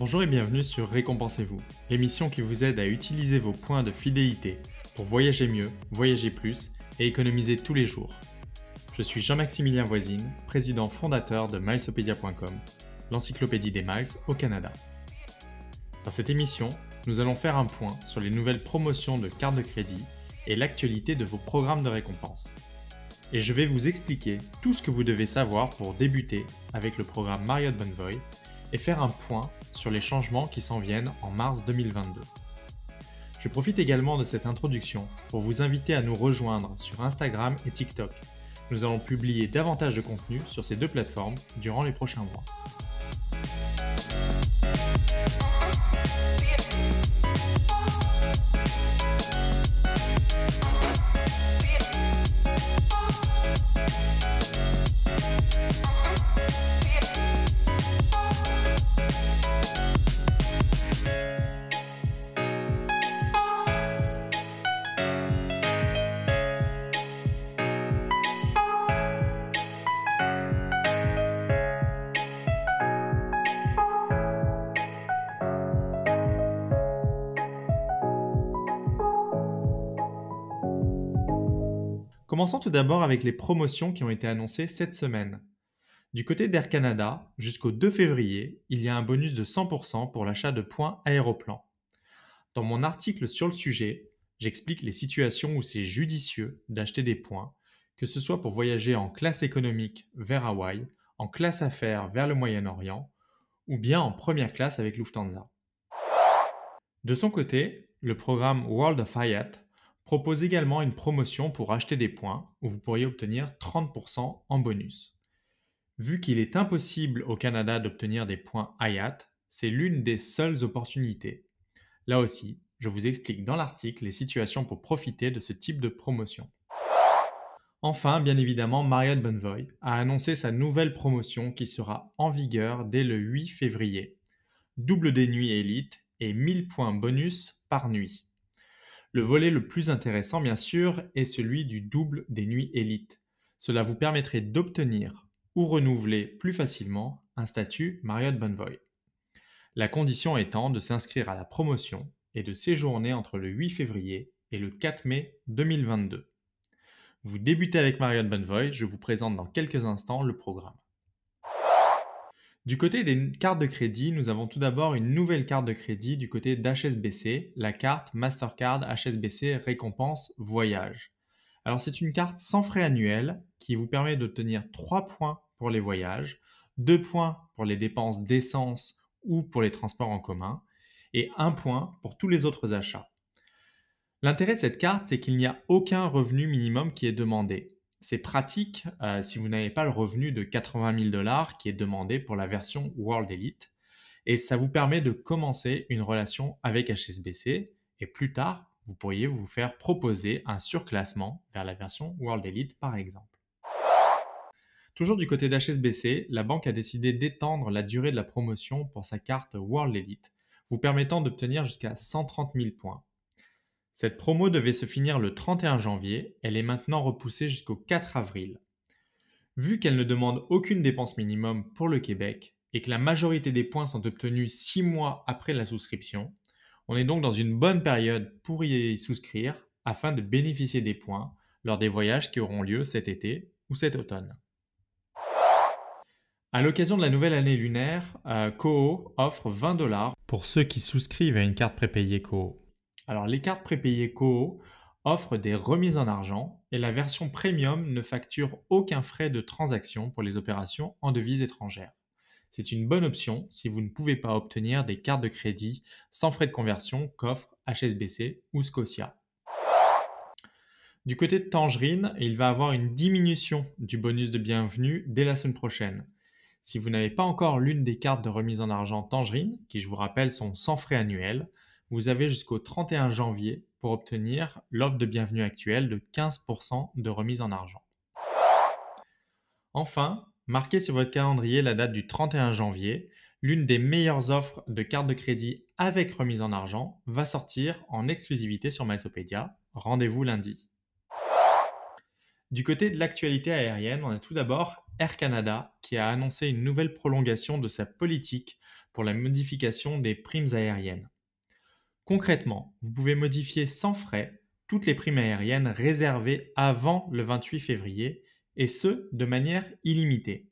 Bonjour et bienvenue sur Récompensez-vous, l'émission qui vous aide à utiliser vos points de fidélité pour voyager mieux, voyager plus et économiser tous les jours. Je suis Jean-Maximilien Voisine, président fondateur de milesopedia.com, l'encyclopédie des miles au Canada. Dans cette émission, nous allons faire un point sur les nouvelles promotions de cartes de crédit et l'actualité de vos programmes de récompense. Et je vais vous expliquer tout ce que vous devez savoir pour débuter avec le programme Marriott Bonvoy et faire un point sur les changements qui s'en viennent en mars 2022. Je profite également de cette introduction pour vous inviter à nous rejoindre sur Instagram et TikTok. Nous allons publier davantage de contenu sur ces deux plateformes durant les prochains mois. Commençons tout d'abord avec les promotions qui ont été annoncées cette semaine. Du côté d'Air Canada, jusqu'au 2 février, il y a un bonus de 100% pour l'achat de points aéroplan. Dans mon article sur le sujet, j'explique les situations où c'est judicieux d'acheter des points, que ce soit pour voyager en classe économique vers Hawaï, en classe affaires vers le Moyen-Orient, ou bien en première classe avec Lufthansa. De son côté, le programme World of Hyatt propose également une promotion pour acheter des points où vous pourriez obtenir 30% en bonus. Vu qu'il est impossible au Canada d'obtenir des points IAT, c'est l'une des seules opportunités. Là aussi, je vous explique dans l'article les situations pour profiter de ce type de promotion. Enfin, bien évidemment, Marriott Bonvoy a annoncé sa nouvelle promotion qui sera en vigueur dès le 8 février. Double des nuits élites et 1000 points bonus par nuit. Le volet le plus intéressant, bien sûr, est celui du double des nuits élites. Cela vous permettrait d'obtenir ou renouveler plus facilement un statut Marriott Bonvoy. La condition étant de s'inscrire à la promotion et de séjourner entre le 8 février et le 4 mai 2022. Vous débutez avec Marriott Bonvoy, je vous présente dans quelques instants le programme. Du côté des cartes de crédit, nous avons tout d'abord une nouvelle carte de crédit du côté d'HSBC, la carte Mastercard HSBC Récompense Voyage. Alors c'est une carte sans frais annuels qui vous permet d'obtenir 3 points pour les voyages, 2 points pour les dépenses d'essence ou pour les transports en commun et 1 point pour tous les autres achats. L'intérêt de cette carte, c'est qu'il n'y a aucun revenu minimum qui est demandé c'est pratique euh, si vous n'avez pas le revenu de 80 000 dollars qui est demandé pour la version World Elite. Et ça vous permet de commencer une relation avec HSBC et plus tard, vous pourriez vous faire proposer un surclassement vers la version World Elite par exemple. Toujours du côté d'HSBC, la banque a décidé d'étendre la durée de la promotion pour sa carte World Elite, vous permettant d'obtenir jusqu'à 130 000 points. Cette promo devait se finir le 31 janvier, elle est maintenant repoussée jusqu'au 4 avril. Vu qu'elle ne demande aucune dépense minimum pour le Québec et que la majorité des points sont obtenus 6 mois après la souscription, on est donc dans une bonne période pour y souscrire afin de bénéficier des points lors des voyages qui auront lieu cet été ou cet automne. À l'occasion de la nouvelle année lunaire, euh, Koho offre 20 dollars pour ceux qui souscrivent à une carte prépayée Koho. Alors les cartes prépayées Koho offrent des remises en argent et la version premium ne facture aucun frais de transaction pour les opérations en devises étrangères. C'est une bonne option si vous ne pouvez pas obtenir des cartes de crédit sans frais de conversion qu'offrent HSBC ou Scotia. Du côté de Tangerine, il va avoir une diminution du bonus de bienvenue dès la semaine prochaine. Si vous n'avez pas encore l'une des cartes de remise en argent Tangerine, qui je vous rappelle sont sans frais annuels, vous avez jusqu'au 31 janvier pour obtenir l'offre de bienvenue actuelle de 15% de remise en argent. Enfin, marquez sur votre calendrier la date du 31 janvier. L'une des meilleures offres de carte de crédit avec remise en argent va sortir en exclusivité sur Milesopedia. Rendez-vous lundi. Du côté de l'actualité aérienne, on a tout d'abord Air Canada qui a annoncé une nouvelle prolongation de sa politique pour la modification des primes aériennes. Concrètement, vous pouvez modifier sans frais toutes les primes aériennes réservées avant le 28 février, et ce, de manière illimitée.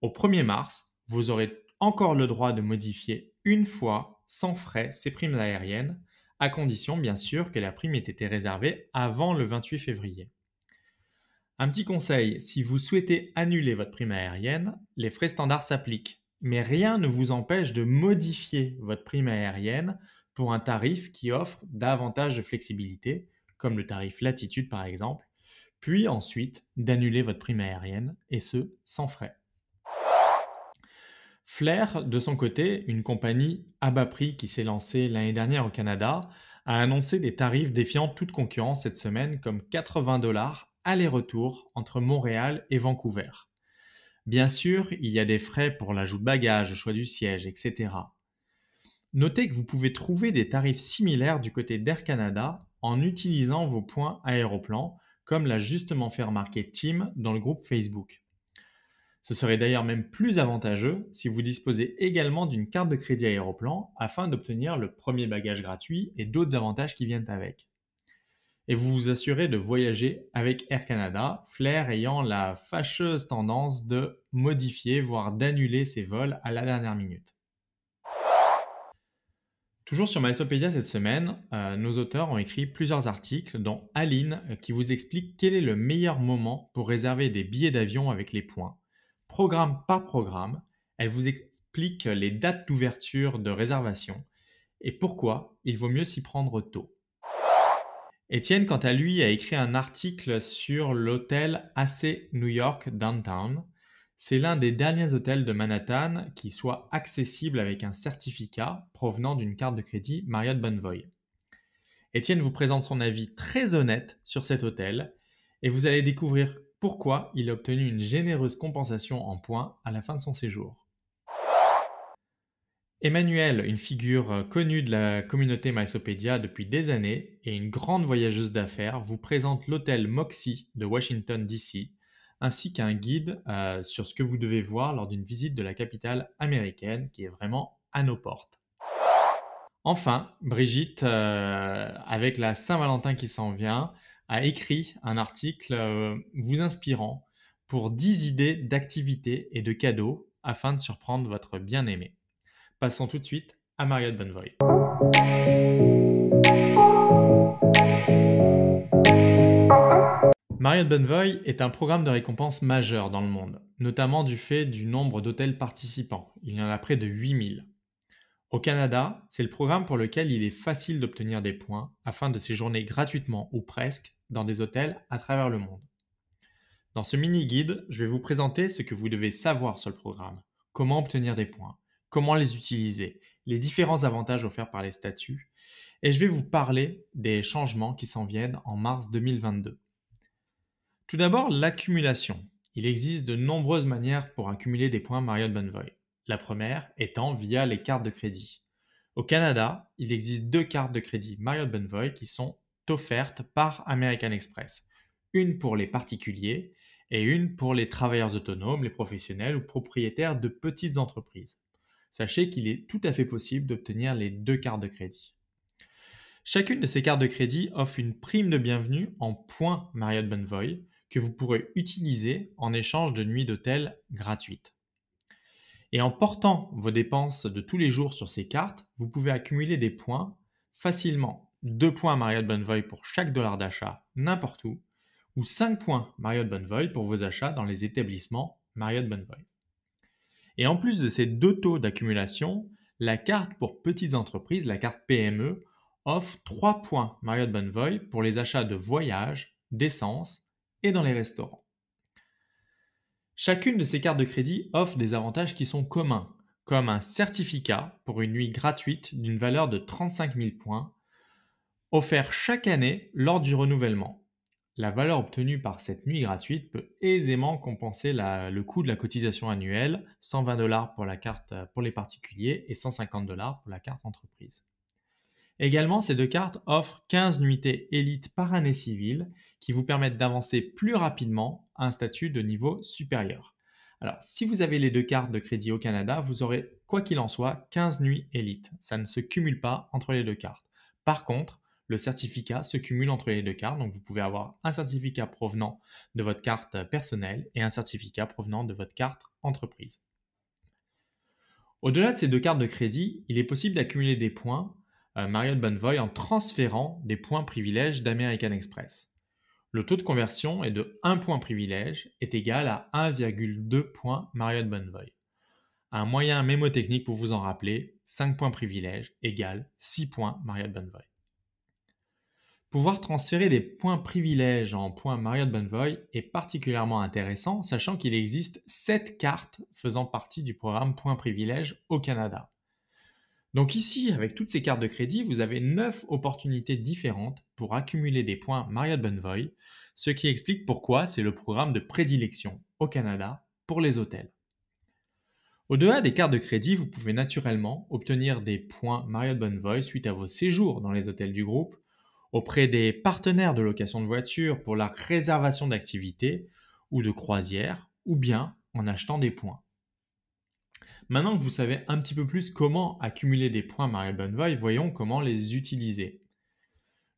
Au 1er mars, vous aurez encore le droit de modifier une fois sans frais ces primes aériennes, à condition bien sûr que la prime ait été réservée avant le 28 février. Un petit conseil, si vous souhaitez annuler votre prime aérienne, les frais standards s'appliquent, mais rien ne vous empêche de modifier votre prime aérienne pour un tarif qui offre davantage de flexibilité, comme le tarif latitude par exemple, puis ensuite d'annuler votre prime aérienne, et ce, sans frais. Flair, de son côté, une compagnie à bas prix qui s'est lancée l'année dernière au Canada, a annoncé des tarifs défiant toute concurrence cette semaine comme 80 dollars aller-retour entre Montréal et Vancouver. Bien sûr, il y a des frais pour l'ajout de bagages, le choix du siège, etc. Notez que vous pouvez trouver des tarifs similaires du côté d'Air Canada en utilisant vos points aéroplan, comme l'a justement fait remarquer Tim dans le groupe Facebook. Ce serait d'ailleurs même plus avantageux si vous disposez également d'une carte de crédit aéroplan afin d'obtenir le premier bagage gratuit et d'autres avantages qui viennent avec. Et vous vous assurez de voyager avec Air Canada, Flair ayant la fâcheuse tendance de modifier, voire d'annuler ses vols à la dernière minute. Toujours sur Mysopedia cette semaine, euh, nos auteurs ont écrit plusieurs articles, dont Aline euh, qui vous explique quel est le meilleur moment pour réserver des billets d'avion avec les points programme par programme. Elle vous explique les dates d'ouverture de réservation et pourquoi il vaut mieux s'y prendre tôt. Étienne, quant à lui, a écrit un article sur l'hôtel AC New York Downtown. C'est l'un des derniers hôtels de Manhattan qui soit accessible avec un certificat provenant d'une carte de crédit Marriott Bonvoy. Étienne vous présente son avis très honnête sur cet hôtel et vous allez découvrir pourquoi il a obtenu une généreuse compensation en points à la fin de son séjour. Emmanuel, une figure connue de la communauté Mysopédia depuis des années et une grande voyageuse d'affaires, vous présente l'hôtel Moxie de Washington, D.C., ainsi qu'un guide euh, sur ce que vous devez voir lors d'une visite de la capitale américaine qui est vraiment à nos portes. Enfin, Brigitte, euh, avec la Saint-Valentin qui s'en vient, a écrit un article euh, vous inspirant pour 10 idées d'activités et de cadeaux afin de surprendre votre bien-aimé. Passons tout de suite à Marriott Bonvoy. Marriott Bonvoy est un programme de récompense majeur dans le monde, notamment du fait du nombre d'hôtels participants. Il y en a près de 8000. Au Canada, c'est le programme pour lequel il est facile d'obtenir des points afin de séjourner gratuitement ou presque dans des hôtels à travers le monde. Dans ce mini-guide, je vais vous présenter ce que vous devez savoir sur le programme, comment obtenir des points, comment les utiliser, les différents avantages offerts par les statuts, et je vais vous parler des changements qui s'en viennent en mars 2022. Tout d'abord, l'accumulation. Il existe de nombreuses manières pour accumuler des points Marriott Bonvoy. La première étant via les cartes de crédit. Au Canada, il existe deux cartes de crédit Marriott Bonvoy qui sont offertes par American Express. Une pour les particuliers et une pour les travailleurs autonomes, les professionnels ou propriétaires de petites entreprises. Sachez qu'il est tout à fait possible d'obtenir les deux cartes de crédit. Chacune de ces cartes de crédit offre une prime de bienvenue en points Marriott Bonvoy que vous pourrez utiliser en échange de nuits d'hôtel gratuites. Et en portant vos dépenses de tous les jours sur ces cartes, vous pouvez accumuler des points facilement. 2 points Marriott Bonvoy pour chaque dollar d'achat n'importe où, ou 5 points Marriott Bonvoy pour vos achats dans les établissements Marriott Bonvoy. Et en plus de ces deux taux d'accumulation, la carte pour petites entreprises, la carte PME, offre 3 points Marriott Bonvoy pour les achats de voyages, d'essence et dans les restaurants. Chacune de ces cartes de crédit offre des avantages qui sont communs, comme un certificat pour une nuit gratuite d'une valeur de 35 000 points, offert chaque année lors du renouvellement. La valeur obtenue par cette nuit gratuite peut aisément compenser le coût de la cotisation annuelle, 120 dollars pour la carte pour les particuliers et 150 dollars pour la carte entreprise. Également, ces deux cartes offrent 15 nuitées élites par année civile qui vous permettent d'avancer plus rapidement à un statut de niveau supérieur. Alors, si vous avez les deux cartes de crédit au Canada, vous aurez, quoi qu'il en soit, 15 nuits élites. Ça ne se cumule pas entre les deux cartes. Par contre, le certificat se cumule entre les deux cartes, donc vous pouvez avoir un certificat provenant de votre carte personnelle et un certificat provenant de votre carte entreprise. Au-delà de ces deux cartes de crédit, il est possible d'accumuler des points Marriott Bonvoy en transférant des points privilèges d'American Express. Le taux de conversion est de 1 point privilège est égal à 1,2 points Marriott Bonvoy. Un moyen mémotechnique pour vous en rappeler, 5 points privilège égale 6 points Marriott Bonvoy. Pouvoir transférer des points privilèges en points Marriott Bonvoy est particulièrement intéressant, sachant qu'il existe 7 cartes faisant partie du programme Points privilèges au Canada. Donc ici, avec toutes ces cartes de crédit, vous avez 9 opportunités différentes pour accumuler des points Marriott Bonvoy, ce qui explique pourquoi c'est le programme de prédilection au Canada pour les hôtels. Au-delà des cartes de crédit, vous pouvez naturellement obtenir des points Marriott Bonvoy suite à vos séjours dans les hôtels du groupe auprès des partenaires de location de voitures pour la réservation d'activités ou de croisières, ou bien en achetant des points. Maintenant que vous savez un petit peu plus comment accumuler des points Marriott Bonvoy, voyons comment les utiliser.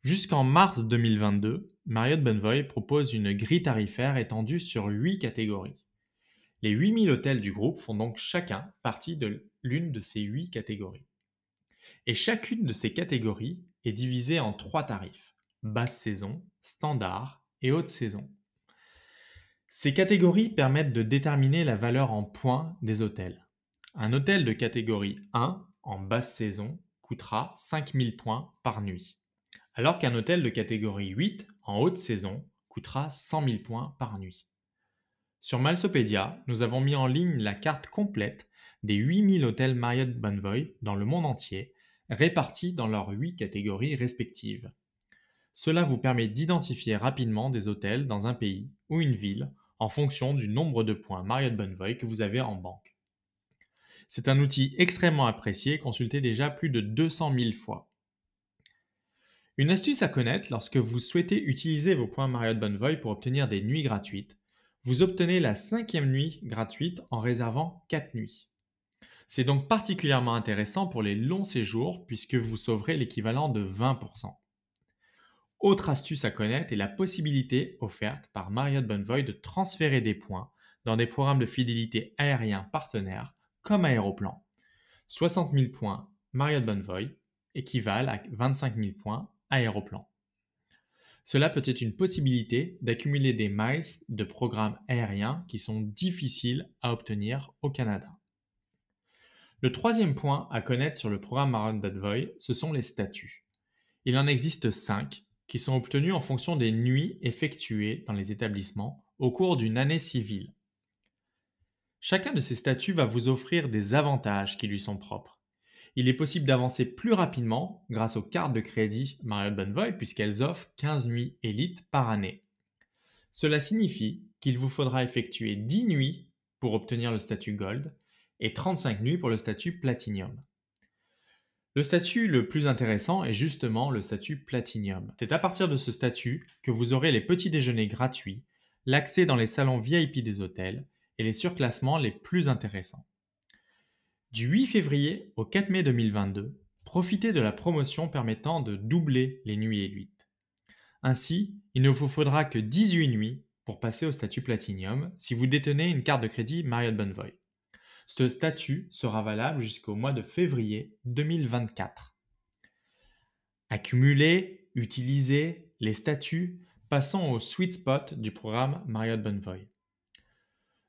Jusqu'en mars 2022, Marriott Bonvoy propose une grille tarifaire étendue sur 8 catégories. Les 8000 hôtels du groupe font donc chacun partie de l'une de ces 8 catégories. Et chacune de ces catégories est divisée en trois tarifs, basse saison, standard et haute saison. Ces catégories permettent de déterminer la valeur en points des hôtels. Un hôtel de catégorie 1 en basse saison coûtera 5000 points par nuit, alors qu'un hôtel de catégorie 8 en haute saison coûtera 100 000 points par nuit. Sur Malsopédia, nous avons mis en ligne la carte complète des 8000 hôtels Marriott Bonvoy dans le monde entier répartis dans leurs huit catégories respectives. Cela vous permet d'identifier rapidement des hôtels dans un pays ou une ville en fonction du nombre de points Marriott Bonvoy que vous avez en banque. C'est un outil extrêmement apprécié, consulté déjà plus de 200 000 fois. Une astuce à connaître lorsque vous souhaitez utiliser vos points Marriott Bonvoy pour obtenir des nuits gratuites, vous obtenez la cinquième nuit gratuite en réservant 4 nuits. C'est donc particulièrement intéressant pour les longs séjours puisque vous sauverez l'équivalent de 20%. Autre astuce à connaître est la possibilité offerte par Marriott Bonvoy de transférer des points dans des programmes de fidélité aériens partenaires comme Aéroplan. 60 000 points Marriott Bonvoy équivalent à 25 000 points Aéroplan. Cela peut être une possibilité d'accumuler des miles de programmes aériens qui sont difficiles à obtenir au Canada. Le troisième point à connaître sur le programme Marriott Bonvoy, ce sont les statuts. Il en existe cinq qui sont obtenus en fonction des nuits effectuées dans les établissements au cours d'une année civile. Chacun de ces statuts va vous offrir des avantages qui lui sont propres. Il est possible d'avancer plus rapidement grâce aux cartes de crédit Marriott Bonvoy puisqu'elles offrent 15 nuits élites par année. Cela signifie qu'il vous faudra effectuer 10 nuits pour obtenir le statut Gold et 35 nuits pour le statut Platinum. Le statut le plus intéressant est justement le statut Platinum. C'est à partir de ce statut que vous aurez les petits déjeuners gratuits, l'accès dans les salons VIP des hôtels et les surclassements les plus intéressants. Du 8 février au 4 mai 2022, profitez de la promotion permettant de doubler les nuits élites. Ainsi, il ne vous faudra que 18 nuits pour passer au statut Platinum si vous détenez une carte de crédit Marriott Bonvoy. Ce statut sera valable jusqu'au mois de février 2024. Accumuler, utiliser les statuts, passons au sweet spot du programme Marriott Bonvoy.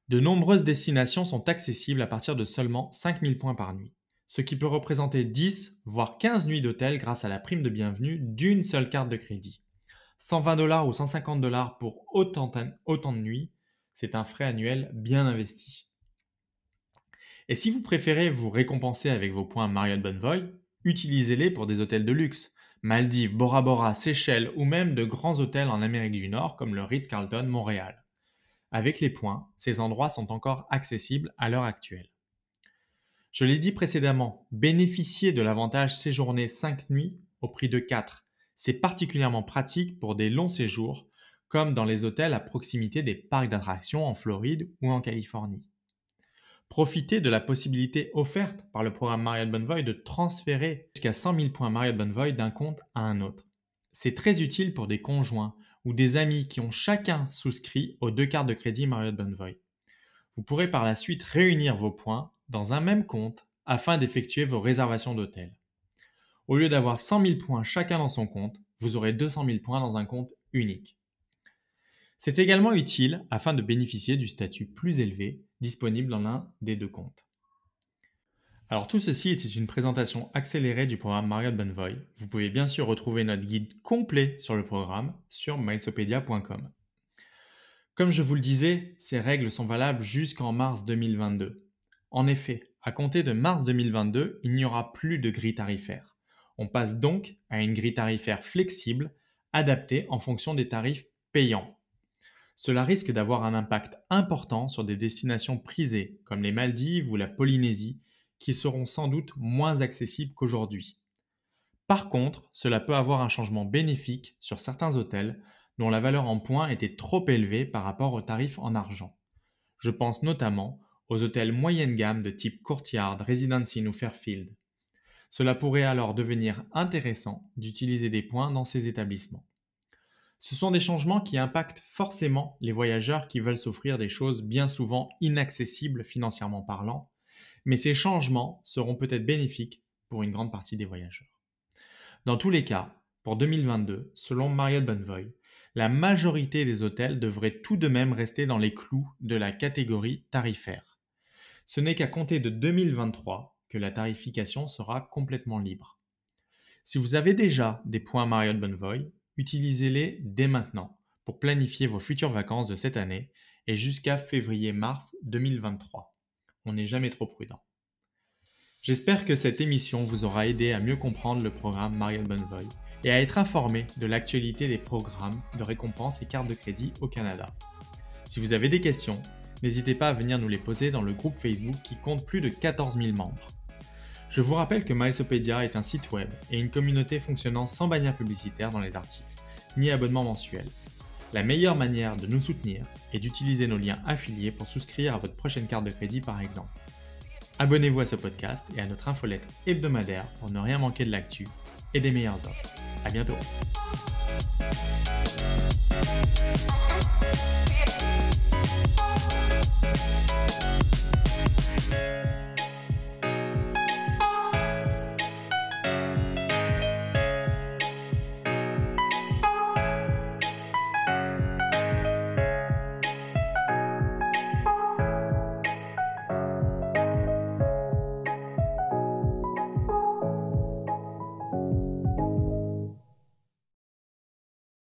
De nombreuses destinations sont accessibles à partir de seulement 5000 points par nuit, ce qui peut représenter 10 voire 15 nuits d'hôtel grâce à la prime de bienvenue d'une seule carte de crédit. 120 dollars ou 150 dollars pour autant, de nuits, c'est un frais annuel bien investi. Et si vous préférez vous récompenser avec vos points Marriott Bonvoy, utilisez-les pour des hôtels de luxe, Maldives, Bora Bora, Seychelles ou même de grands hôtels en Amérique du Nord comme le Ritz-Carlton Montréal. Avec les points, ces endroits sont encore accessibles à l'heure actuelle. Je l'ai dit précédemment, bénéficier de l'avantage séjourner 5 nuits au prix de 4. C'est particulièrement pratique pour des longs séjours, comme dans les hôtels à proximité des parcs d'attractions en Floride ou en Californie. Profitez de la possibilité offerte par le programme Marriott Bonvoy de transférer jusqu'à 100 000 points Marriott Bonvoy d'un compte à un autre. C'est très utile pour des conjoints ou des amis qui ont chacun souscrit aux deux cartes de crédit Marriott Bonvoy. Vous pourrez par la suite réunir vos points dans un même compte afin d'effectuer vos réservations d'hôtel. Au lieu d'avoir 100 000 points chacun dans son compte, vous aurez 200 000 points dans un compte unique. C'est également utile afin de bénéficier du statut plus élevé disponible dans l'un des deux comptes. Alors tout ceci était une présentation accélérée du programme Marriott Bonvoy. Vous pouvez bien sûr retrouver notre guide complet sur le programme sur milesopedia.com. Comme je vous le disais, ces règles sont valables jusqu'en mars 2022. En effet, à compter de mars 2022, il n'y aura plus de grille tarifaire. On passe donc à une grille tarifaire flexible, adaptée en fonction des tarifs payants. Cela risque d'avoir un impact important sur des destinations prisées comme les Maldives ou la Polynésie, qui seront sans doute moins accessibles qu'aujourd'hui. Par contre, cela peut avoir un changement bénéfique sur certains hôtels dont la valeur en points était trop élevée par rapport aux tarifs en argent. Je pense notamment aux hôtels moyenne gamme de type Courtyard, Residence ou Fairfield. Cela pourrait alors devenir intéressant d'utiliser des points dans ces établissements. Ce sont des changements qui impactent forcément les voyageurs qui veulent s'offrir des choses bien souvent inaccessibles financièrement parlant, mais ces changements seront peut-être bénéfiques pour une grande partie des voyageurs. Dans tous les cas, pour 2022, selon Marriott Bonvoy, la majorité des hôtels devraient tout de même rester dans les clous de la catégorie tarifaire. Ce n'est qu'à compter de 2023 que la tarification sera complètement libre. Si vous avez déjà des points Marriott Bonvoy, utilisez-les dès maintenant pour planifier vos futures vacances de cette année et jusqu'à février-mars 2023. On n'est jamais trop prudent. J'espère que cette émission vous aura aidé à mieux comprendre le programme Marriott Bonvoy et à être informé de l'actualité des programmes de récompense et cartes de crédit au Canada. Si vous avez des questions, n'hésitez pas à venir nous les poser dans le groupe Facebook qui compte plus de 14 000 membres. Je vous rappelle que Milesopedia est un site web et une communauté fonctionnant sans bannière publicitaire dans les articles, ni abonnement mensuel. La meilleure manière de nous soutenir est d'utiliser nos liens affiliés pour souscrire à votre prochaine carte de crédit par exemple. Abonnez-vous à ce podcast et à notre infolette hebdomadaire pour ne rien manquer de l'actu et des meilleures offres. À bientôt.